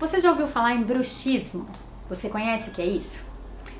Você já ouviu falar em bruxismo? Você conhece o que é isso?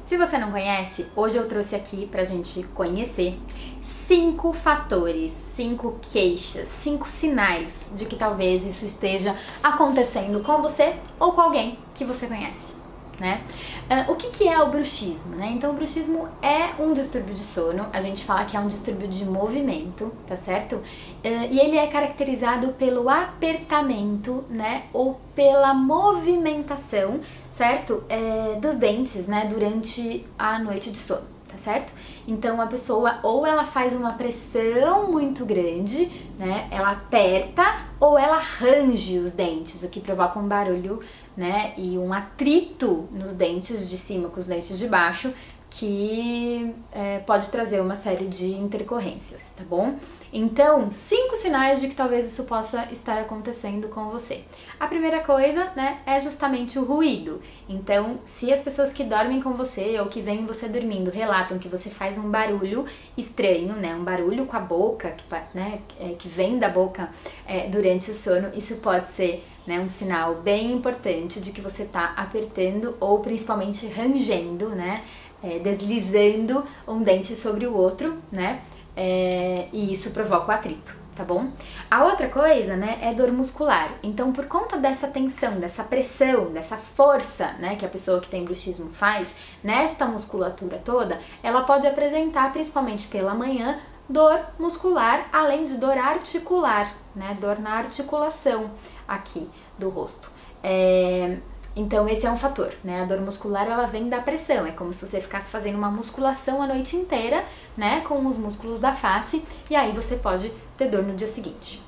Se você não conhece, hoje eu trouxe aqui pra gente conhecer cinco fatores, cinco queixas, cinco sinais de que talvez isso esteja acontecendo com você ou com alguém que você conhece né? Uh, o que, que é o bruxismo, né? Então, o bruxismo é um distúrbio de sono, a gente fala que é um distúrbio de movimento, tá certo? Uh, e ele é caracterizado pelo apertamento, né? Ou pela movimentação, certo? É, dos dentes, né? Durante a noite de sono, tá certo? Então a pessoa ou ela faz uma pressão muito grande, né? Ela aperta ou ela range os dentes, o que provoca um barulho né? E um atrito nos dentes de cima com os dentes de baixo que é, pode trazer uma série de intercorrências, tá bom? Então, cinco sinais de que talvez isso possa estar acontecendo com você. A primeira coisa, né, é justamente o ruído. Então, se as pessoas que dormem com você ou que veem você dormindo relatam que você faz um barulho estranho, né, um barulho com a boca, que, né, é, que vem da boca é, durante o sono, isso pode ser né, um sinal bem importante de que você está apertando ou principalmente rangendo, né, é, deslizando um dente sobre o outro, né, é, e isso provoca o atrito, tá bom? A outra coisa, né, é dor muscular. Então, por conta dessa tensão, dessa pressão, dessa força, né, que a pessoa que tem bruxismo faz nesta musculatura toda, ela pode apresentar, principalmente pela manhã, dor muscular, além de dor articular, né, dor na articulação aqui do rosto. É, então esse é um fator, né? A dor muscular ela vem da pressão, é como se você ficasse fazendo uma musculação a noite inteira, né, com os músculos da face, e aí você pode ter dor no dia seguinte.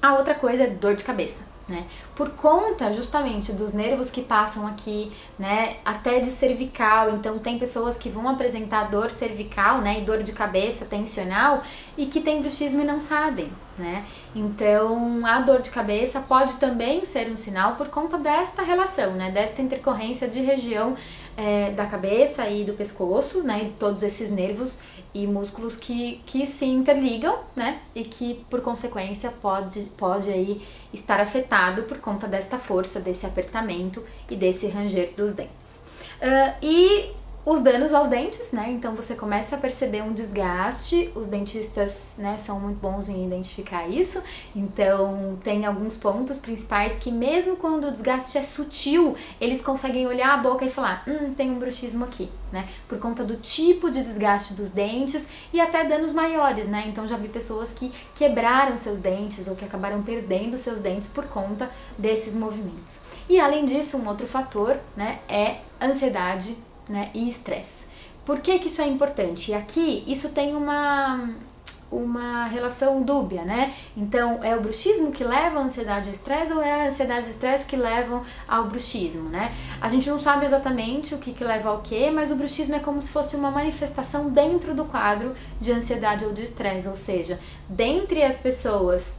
A outra coisa é dor de cabeça né? Por conta justamente dos nervos que passam aqui, né, até de cervical, então tem pessoas que vão apresentar dor cervical, né, e dor de cabeça tensional e que tem bruxismo e não sabem, né? Então, a dor de cabeça pode também ser um sinal por conta desta relação, né, desta intercorrência de região é, da cabeça e do pescoço, né, e todos esses nervos e músculos que, que se interligam, né, e que por consequência pode, pode aí estar afetado por conta desta força, desse apertamento e desse ranger dos dentes. Uh, e os danos aos dentes, né? Então você começa a perceber um desgaste. Os dentistas, né, são muito bons em identificar isso. Então tem alguns pontos principais que mesmo quando o desgaste é sutil, eles conseguem olhar a boca e falar: "Hum, tem um bruxismo aqui", né? Por conta do tipo de desgaste dos dentes e até danos maiores, né? Então já vi pessoas que quebraram seus dentes ou que acabaram perdendo seus dentes por conta desses movimentos. E além disso, um outro fator, né, é ansiedade né, e estresse. Por que, que isso é importante? E aqui isso tem uma, uma relação dúbia, né? Então, é o bruxismo que leva à ansiedade e estresse ou é a ansiedade e estresse que levam ao bruxismo, né? A gente não sabe exatamente o que, que leva ao que, mas o bruxismo é como se fosse uma manifestação dentro do quadro de ansiedade ou de estresse, ou seja, dentre as pessoas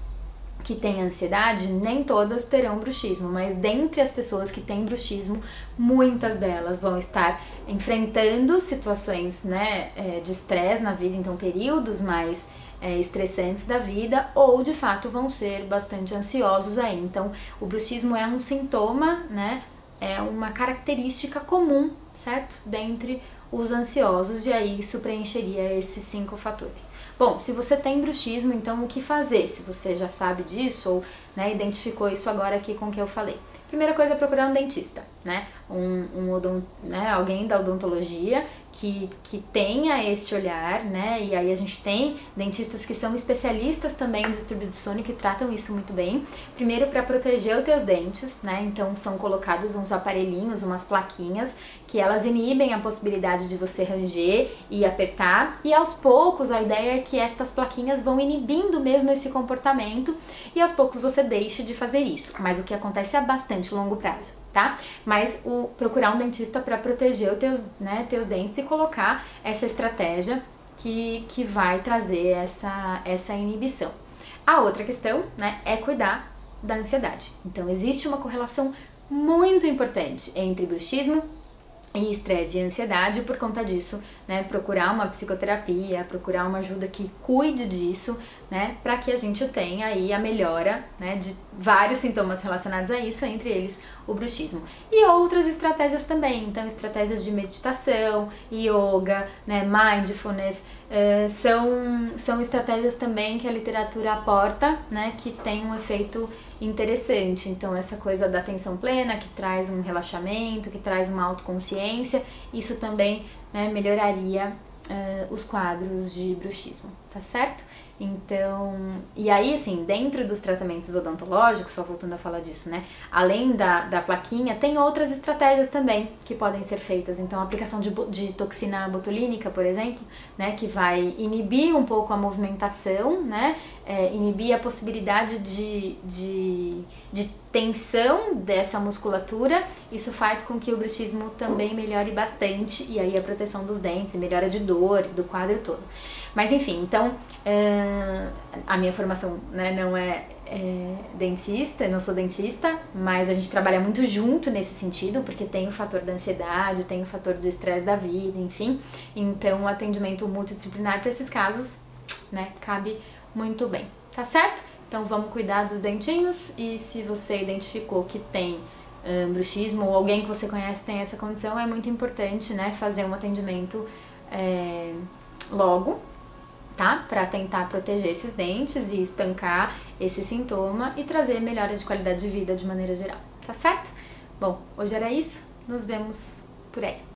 que têm ansiedade, nem todas terão bruxismo, mas dentre as pessoas que têm bruxismo, muitas delas vão estar enfrentando situações né, é, de estresse na vida, então períodos mais é, estressantes da vida, ou de fato vão ser bastante ansiosos aí. Então, o bruxismo é um sintoma, né, é uma característica comum, certo? Dentre os ansiosos, e aí isso preencheria esses cinco fatores. Bom, se você tem bruxismo, então o que fazer? Se você já sabe disso ou né, identificou isso agora aqui com o que eu falei. Primeira coisa é procurar um dentista, né? Um, um né? alguém da odontologia que, que tenha este olhar, né? E aí a gente tem dentistas que são especialistas também em distúrbio de sono que tratam isso muito bem. Primeiro para proteger os teus dentes, né? Então são colocados uns aparelhinhos, umas plaquinhas que elas inibem a possibilidade de você ranger e apertar. E aos poucos a ideia é que estas plaquinhas vão inibindo mesmo esse comportamento e aos poucos você deixe de fazer isso. Mas o que acontece a bastante longo prazo, tá? Mas o procurar um dentista para proteger os teus, né, teus dentes colocar essa estratégia que, que vai trazer essa, essa inibição. A outra questão né, é cuidar da ansiedade. Então, existe uma correlação muito importante entre bruxismo e estresse e ansiedade, por conta disso, né, procurar uma psicoterapia, procurar uma ajuda que cuide disso, né, para que a gente tenha aí a melhora, né, de vários sintomas relacionados a isso, entre eles o bruxismo. E outras estratégias também, então estratégias de meditação, yoga, né, mindfulness, uh, são, são estratégias também que a literatura aporta, né, que tem um efeito interessante. Então, essa coisa da atenção plena, que traz um relaxamento, que traz uma autoconsciência, isso também né, melhoraria uh, os quadros de bruxismo, tá certo? Então, e aí, assim, dentro dos tratamentos odontológicos, só voltando a falar disso, né? Além da, da plaquinha, tem outras estratégias também que podem ser feitas. Então, a aplicação de, de toxina botulínica, por exemplo, né? Que vai inibir um pouco a movimentação, né? É, inibir a possibilidade de, de, de tensão dessa musculatura. Isso faz com que o bruxismo também melhore bastante. E aí, a proteção dos dentes, melhora de dor, do quadro todo. Mas enfim, então uh, a minha formação né, não é, é, dentista, eu não sou dentista, mas a gente trabalha muito junto nesse sentido, porque tem o fator da ansiedade, tem o fator do estresse da vida, enfim. Então o atendimento multidisciplinar para esses casos, né, cabe muito bem, tá certo? Então vamos cuidar dos dentinhos e se você identificou que tem bruxismo ou alguém que você conhece tem essa condição, é muito importante, né, fazer um atendimento é, logo, tá? Para tentar proteger esses dentes e estancar esse sintoma e trazer melhora de qualidade de vida de maneira geral, tá certo? Bom, hoje era isso. Nos vemos por aí.